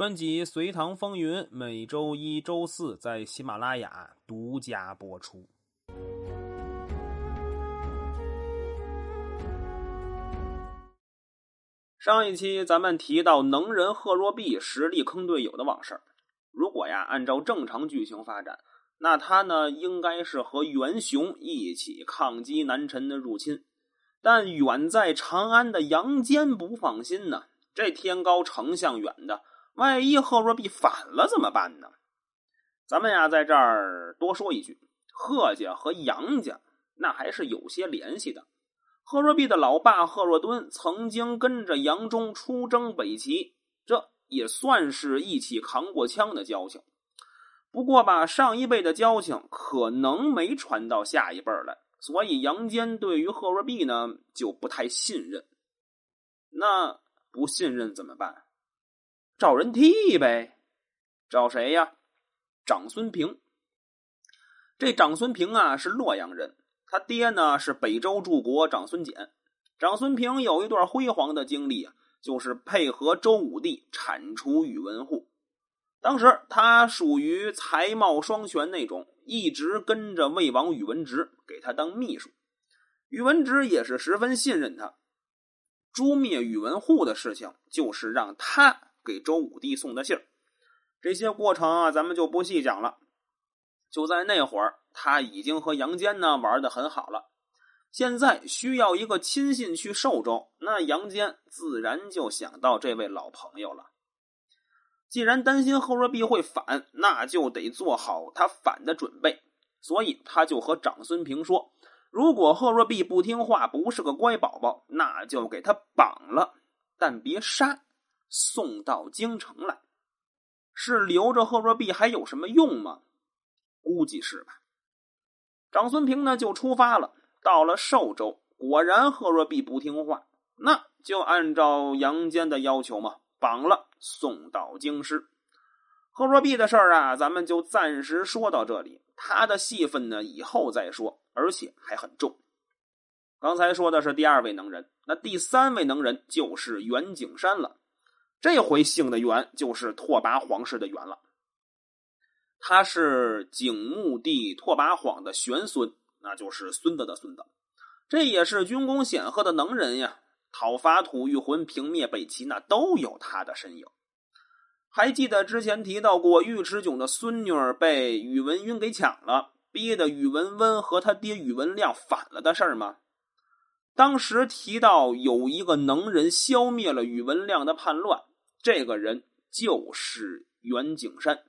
专辑《隋唐风云》每周一、周四在喜马拉雅独家播出。上一期咱们提到能人贺若弼实力坑队友的往事，如果呀按照正常剧情发展，那他呢应该是和袁雄一起抗击南陈的入侵，但远在长安的杨坚不放心呢，这天高丞相远的。万一贺若弼反了怎么办呢？咱们呀，在这儿多说一句，贺家和杨家那还是有些联系的。贺若弼的老爸贺若敦曾经跟着杨忠出征北齐，这也算是一起扛过枪的交情。不过吧，上一辈的交情可能没传到下一辈来，所以杨坚对于贺若弼呢就不太信任。那不信任怎么办？找人替呗，找谁呀？长孙平。这长孙平啊是洛阳人，他爹呢是北周柱国长孙简。长孙平有一段辉煌的经历啊，就是配合周武帝铲除宇文护。当时他属于才貌双全那种，一直跟着魏王宇文直，给他当秘书。宇文直也是十分信任他。诛灭宇文护的事情，就是让他。给周武帝送的信儿，这些过程啊，咱们就不细讲了。就在那会儿，他已经和杨坚呢玩的很好了。现在需要一个亲信去寿州，那杨坚自然就想到这位老朋友了。既然担心贺若弼会反，那就得做好他反的准备。所以他就和长孙平说：“如果贺若弼不听话，不是个乖宝宝，那就给他绑了，但别杀。”送到京城来，是留着贺若弼还有什么用吗？估计是吧。长孙平呢就出发了，到了寿州，果然贺若弼不听话，那就按照杨坚的要求嘛，绑了送到京师。贺若弼的事儿啊，咱们就暂时说到这里，他的戏份呢以后再说，而且还很重。刚才说的是第二位能人，那第三位能人就是袁景山了。这回姓的元就是拓跋皇室的元了，他是景穆帝拓跋晃的玄孙，那就是孙子的孙子。这也是军功显赫的能人呀，讨伐吐谷浑、平灭北齐，那都有他的身影。还记得之前提到过尉迟迥的孙女儿被宇文赟给抢了，逼得宇文温和他爹宇文亮反了的事儿吗？当时提到有一个能人消灭了宇文亮的叛乱。这个人就是袁景山。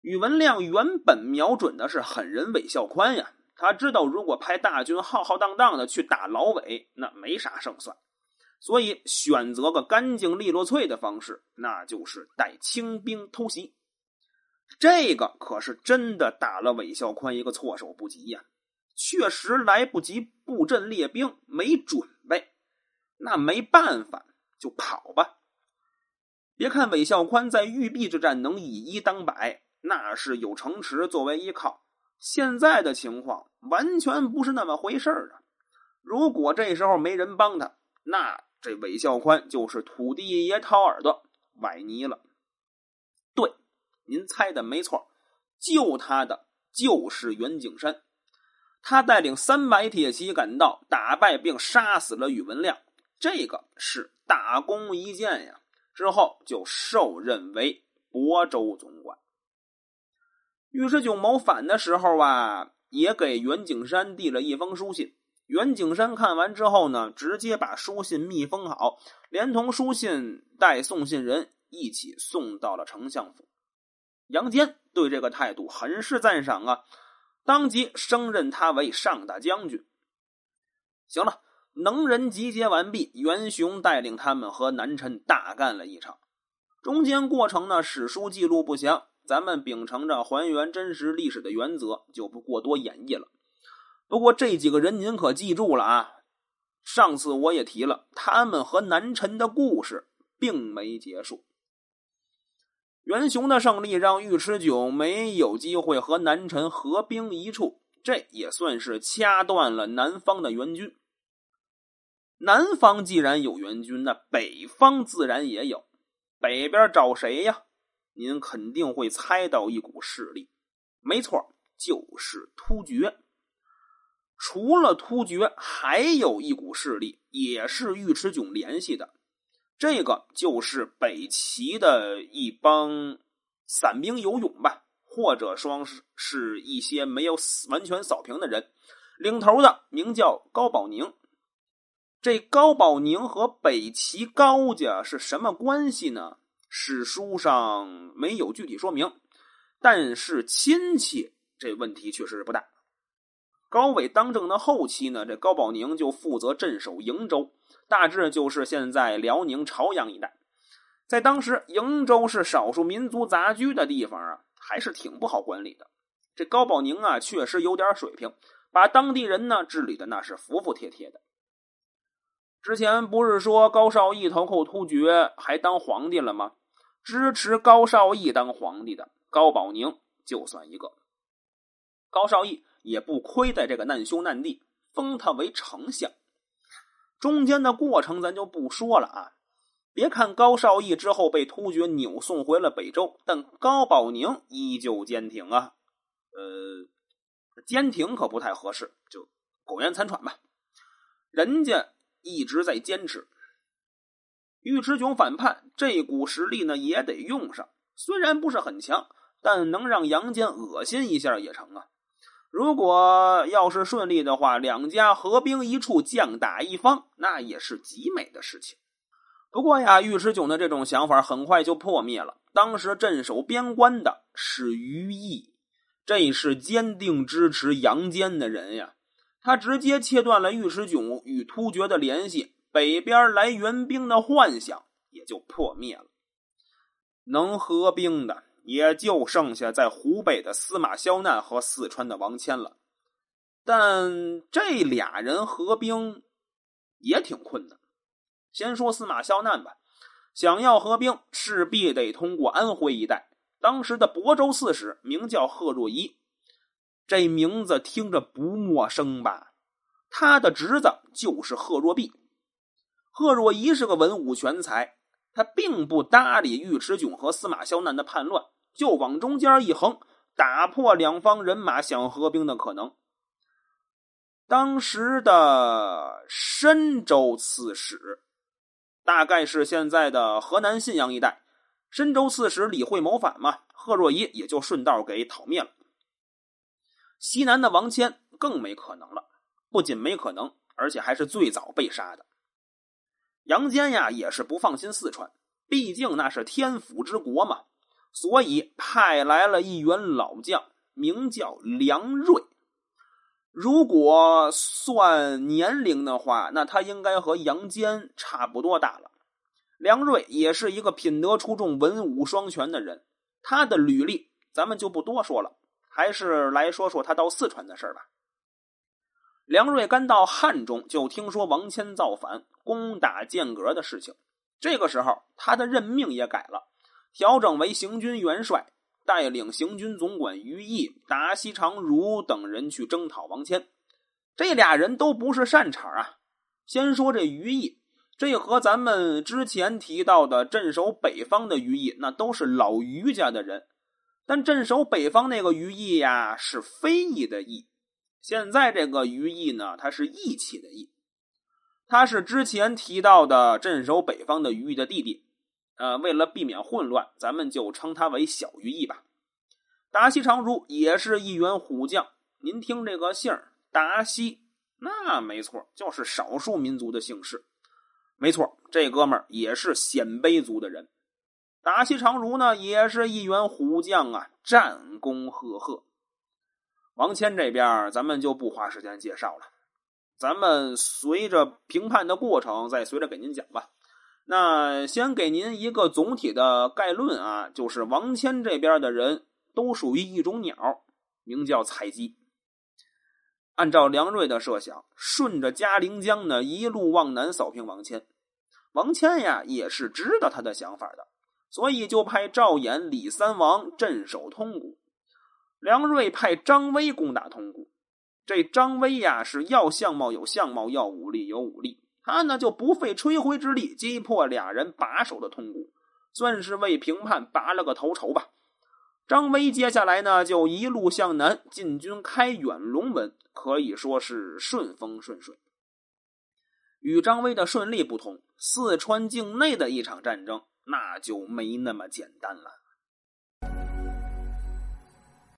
宇文亮原本瞄准的是狠人韦孝宽呀，他知道如果派大军浩浩荡荡的去打老韦，那没啥胜算，所以选择个干净利落脆的方式，那就是带轻兵偷袭。这个可是真的打了韦孝宽一个措手不及呀，确实来不及布阵列兵，没准备，那没办法，就跑吧。别看韦孝宽在玉璧之战能以一当百，那是有城池作为依靠。现在的情况完全不是那么回事儿啊！如果这时候没人帮他，那这韦孝宽就是土地爷掏耳朵崴泥了。对，您猜的没错，救他的就是袁景山。他带领三百铁骑赶到，打败并杀死了宇文亮，这个是大功一件呀！之后就受任为亳州总管。尉迟迥谋反的时候啊，也给袁景山递了一封书信。袁景山看完之后呢，直接把书信密封好，连同书信带送信人一起送到了丞相府。杨坚对这个态度很是赞赏啊，当即升任他为上大将军。行了。能人集结完毕，袁雄带领他们和南陈大干了一场。中间过程呢，史书记录不详，咱们秉承着还原真实历史的原则，就不过多演绎了。不过这几个人您可记住了啊！上次我也提了，他们和南陈的故事并没结束。袁雄的胜利让尉迟迥没有机会和南陈合兵一处，这也算是掐断了南方的援军。南方既然有援军，那北方自然也有。北边找谁呀？您肯定会猜到一股势力，没错，就是突厥。除了突厥，还有一股势力，也是尉迟迥联系的。这个就是北齐的一帮散兵游勇吧，或者说是是一些没有完全扫平的人，领头的名叫高保宁。这高保宁和北齐高家是什么关系呢？史书上没有具体说明，但是亲戚这问题确实不大。高纬当政的后期呢，这高保宁就负责镇守瀛州，大致就是现在辽宁朝阳一带。在当时，瀛州是少数民族杂居的地方啊，还是挺不好管理的。这高保宁啊，确实有点水平，把当地人呢治理的那是服服帖帖的。之前不是说高绍义投靠突厥，还当皇帝了吗？支持高绍义当皇帝的高保宁就算一个。高绍义。也不亏在这个难兄难弟，封他为丞相。中间的过程咱就不说了啊。别看高绍义之后被突厥扭送回了北周，但高保宁依旧坚挺啊。呃，坚挺可不太合适，就苟延残喘吧。人家一直在坚持。尉迟迥反叛，这股实力呢也得用上。虽然不是很强，但能让杨坚恶心一下也成啊。如果要是顺利的话，两家合兵一处，将打一方，那也是极美的事情。不过呀，尉迟迥的这种想法很快就破灭了。当时镇守边关的是于毅，这是坚定支持杨坚的人呀。他直接切断了尉迟迥与突厥的联系，北边来援兵的幻想也就破灭了。能合兵的。也就剩下在湖北的司马萧难和四川的王谦了，但这俩人合兵也挺困难。先说司马萧难吧，想要合兵，势必得通过安徽一带。当时的亳州刺史名叫贺若仪，这名字听着不陌生吧？他的侄子就是贺若弼。贺若仪是个文武全才，他并不搭理尉迟迥和司马萧难的叛乱。就往中间一横，打破两方人马想合兵的可能。当时的深州刺史，大概是现在的河南信阳一带。深州刺史李惠谋反嘛，贺若仪也就顺道给讨灭了。西南的王谦更没可能了，不仅没可能，而且还是最早被杀的。杨坚呀，也是不放心四川，毕竟那是天府之国嘛。所以派来了一员老将，名叫梁瑞。如果算年龄的话，那他应该和杨坚差不多大了。梁瑞也是一个品德出众、文武双全的人。他的履历咱们就不多说了，还是来说说他到四川的事吧。梁瑞刚到汉中，就听说王谦造反、攻打剑阁的事情。这个时候，他的任命也改了。调整为行军元帅，带领行军总管于毅、达西长如等人去征讨王谦。这俩人都不是善茬啊。先说这于毅，这和咱们之前提到的镇守北方的于毅，那都是老于家的人。但镇守北方那个于毅呀，是非议的议。现在这个于毅呢，他是义气的义。他是之前提到的镇守北方的于毅的弟弟。呃，为了避免混乱，咱们就称他为小于义吧。达西长如也是一员虎将，您听这个姓儿达西，那没错，就是少数民族的姓氏。没错，这哥们儿也是鲜卑族的人。达西长如呢，也是一员虎将啊，战功赫赫。王谦这边，咱们就不花时间介绍了，咱们随着评判的过程，再随着给您讲吧。那先给您一个总体的概论啊，就是王谦这边的人都属于一种鸟，名叫采集。按照梁瑞的设想，顺着嘉陵江呢一路往南扫平王谦。王谦呀也是知道他的想法的，所以就派赵衍、李三王镇守通谷。梁瑞派张威攻打通谷。这张威呀是要相貌有相貌，要武力有武力。他呢就不费吹灰之力击破俩人把守的通谷，算是为平叛拔了个头筹吧。张威接下来呢，就一路向南进军开远龙门，可以说是顺风顺水。与张威的顺利不同，四川境内的一场战争那就没那么简单了。